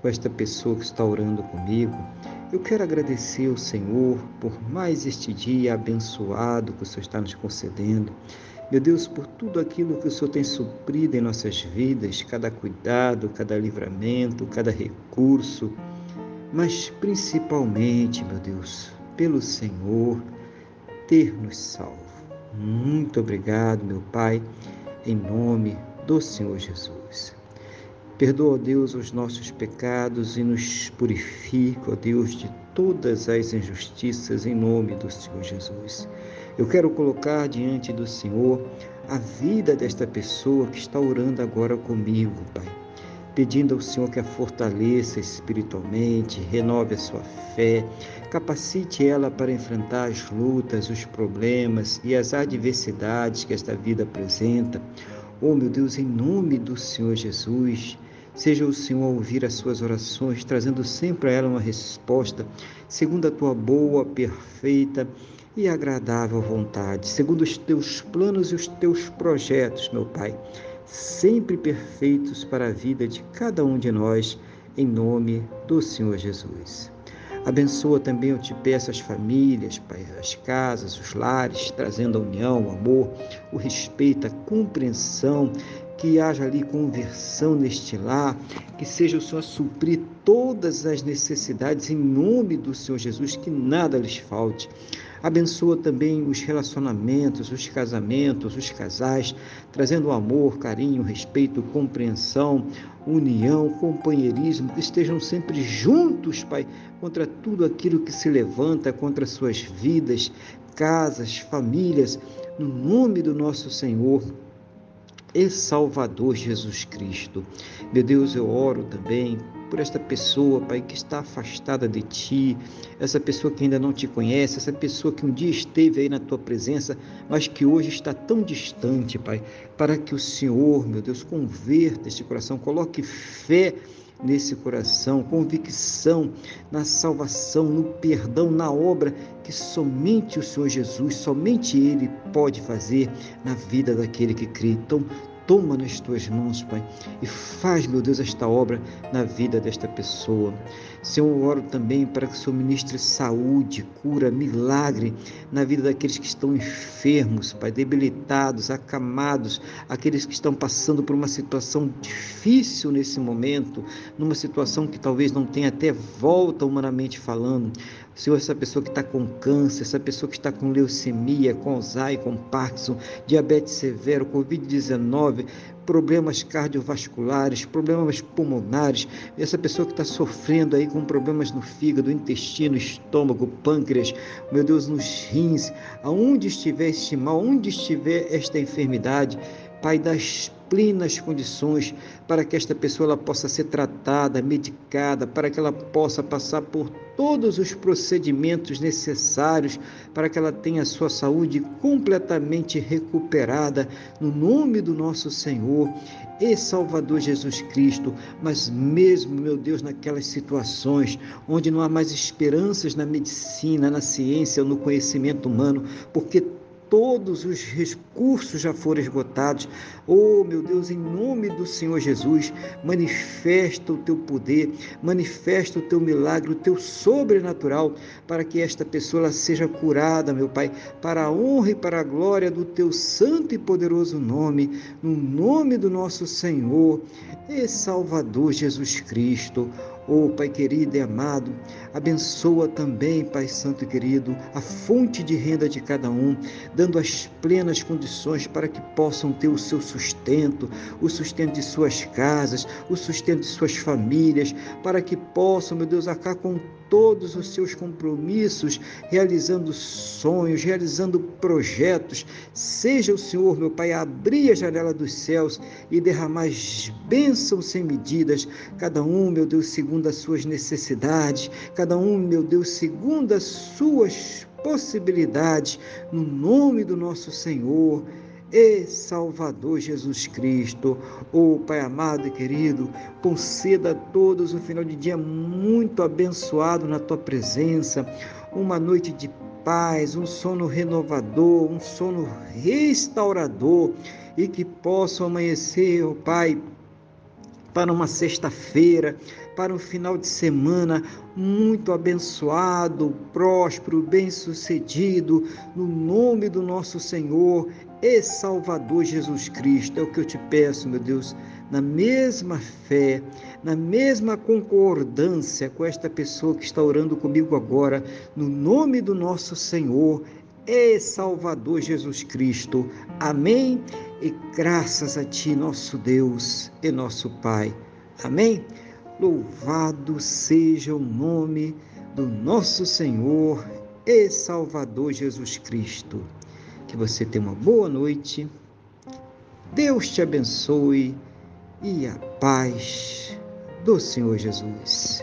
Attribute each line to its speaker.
Speaker 1: com esta pessoa que está orando comigo. Eu quero agradecer ao Senhor por mais este dia abençoado que o Senhor está nos concedendo. Meu Deus, por tudo aquilo que o Senhor tem suprido em nossas vidas, cada cuidado, cada livramento, cada recurso, mas principalmente, meu Deus, pelo Senhor ter nos salvo. Muito obrigado, meu Pai em nome do Senhor Jesus. Perdoa, ó Deus, os nossos pecados e nos purifica, ó Deus, de todas as injustiças em nome do Senhor Jesus. Eu quero colocar diante do Senhor a vida desta pessoa que está orando agora comigo, Pai. Pedindo ao Senhor que a fortaleça espiritualmente, renove a sua fé, capacite ela para enfrentar as lutas, os problemas e as adversidades que esta vida apresenta. Oh, meu Deus, em nome do Senhor Jesus, seja o Senhor ouvir as suas orações, trazendo sempre a ela uma resposta, segundo a tua boa, perfeita e agradável vontade, segundo os teus planos e os teus projetos, meu Pai, sempre perfeitos para a vida de cada um de nós, em nome do Senhor Jesus. Abençoa também, eu te peço, as famílias, Pai, as casas, os lares, trazendo a união, o amor, o respeito, a compreensão, que haja ali conversão neste lar, que seja o Senhor suprir todas as necessidades em nome do Senhor Jesus, que nada lhes falte. Abençoa também os relacionamentos, os casamentos, os casais, trazendo amor, carinho, respeito, compreensão, união, companheirismo, que estejam sempre juntos, Pai, contra tudo aquilo que se levanta contra suas vidas, casas, famílias, no nome do nosso Senhor e Salvador Jesus Cristo. Meu Deus, eu oro também por esta pessoa, Pai, que está afastada de Ti, essa pessoa que ainda não te conhece, essa pessoa que um dia esteve aí na Tua presença, mas que hoje está tão distante, Pai, para que o Senhor, meu Deus, converta este coração, coloque fé nesse coração, convicção na salvação, no perdão, na obra que somente o Senhor Jesus, somente Ele pode fazer na vida daquele que crê. Então, toma nas tuas mãos, Pai, e faz, meu Deus, esta obra na vida desta pessoa. Senhor, eu oro também para que o Senhor ministre saúde, cura, milagre na vida daqueles que estão enfermos, Pai, debilitados, acamados, aqueles que estão passando por uma situação difícil nesse momento, numa situação que talvez não tenha até volta humanamente falando. Senhor, essa pessoa que está com câncer, essa pessoa que está com leucemia, com Alzheimer, com Parkinson, diabetes severo, Covid-19, problemas cardiovasculares, problemas pulmonares, essa pessoa que está sofrendo aí com problemas no fígado, intestino, estômago, pâncreas, meu Deus, nos rins, aonde estiver este mal, onde estiver esta enfermidade, Pai, das plenas condições para que esta pessoa ela possa ser tratada, medicada, para que ela possa passar por todos os procedimentos necessários para que ela tenha a sua saúde completamente recuperada no nome do nosso Senhor e Salvador Jesus Cristo. Mas mesmo, meu Deus, naquelas situações onde não há mais esperanças na medicina, na ciência ou no conhecimento humano, porque todos os recursos já foram esgotados. Oh, meu Deus, em nome do Senhor Jesus, manifesta o teu poder, manifesta o teu milagre, o teu sobrenatural, para que esta pessoa seja curada, meu Pai, para a honra e para a glória do teu santo e poderoso nome, no nome do nosso Senhor e Salvador Jesus Cristo. Oh, Pai querido e amado, abençoa também, Pai Santo e querido, a fonte de renda de cada um, dando as plenas condições para que possam ter o seu sustento, o sustento de suas casas, o sustento de suas famílias, para que possam, meu Deus, acabar com todos os seus compromissos, realizando sonhos, realizando projetos. Seja o Senhor, meu Pai, abrir a janela dos céus e derramar bênçãos sem medidas, cada um, meu Deus, segundo segundo as suas necessidades, cada um, meu Deus, segundo as suas possibilidades, no nome do nosso Senhor e Salvador Jesus Cristo. Oh Pai amado e querido, conceda a todos um final de dia muito abençoado na tua presença, uma noite de paz, um sono renovador, um sono restaurador e que possam amanhecer, oh Pai, para uma sexta-feira, para um final de semana muito abençoado, próspero, bem-sucedido, no nome do nosso Senhor e Salvador Jesus Cristo. É o que eu te peço, meu Deus, na mesma fé, na mesma concordância com esta pessoa que está orando comigo agora, no nome do nosso Senhor e Salvador Jesus Cristo. Amém. E graças a Ti, nosso Deus e nosso Pai. Amém. Louvado seja o nome do nosso Senhor e Salvador Jesus Cristo. Que você tenha uma boa noite. Deus te abençoe e a paz do Senhor Jesus.